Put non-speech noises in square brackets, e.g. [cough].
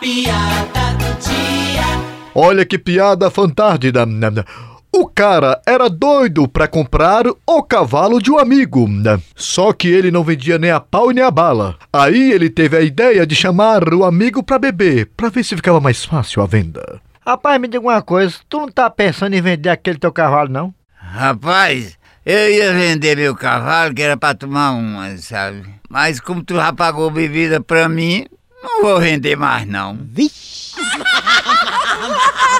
piada do dia. Olha que piada fantástica. O cara era doido para comprar o cavalo de um amigo, só que ele não vendia nem a pau nem a bala. Aí ele teve a ideia de chamar o amigo para beber, para ver se ficava mais fácil a venda. Rapaz, me diga uma coisa, tu não tá pensando em vender aquele teu cavalo, não? Rapaz, eu ia vender meu cavalo, que era pra tomar uma, sabe? Mas como tu já pagou bebida pra mim, não vou vender mais não. Vixe! [laughs]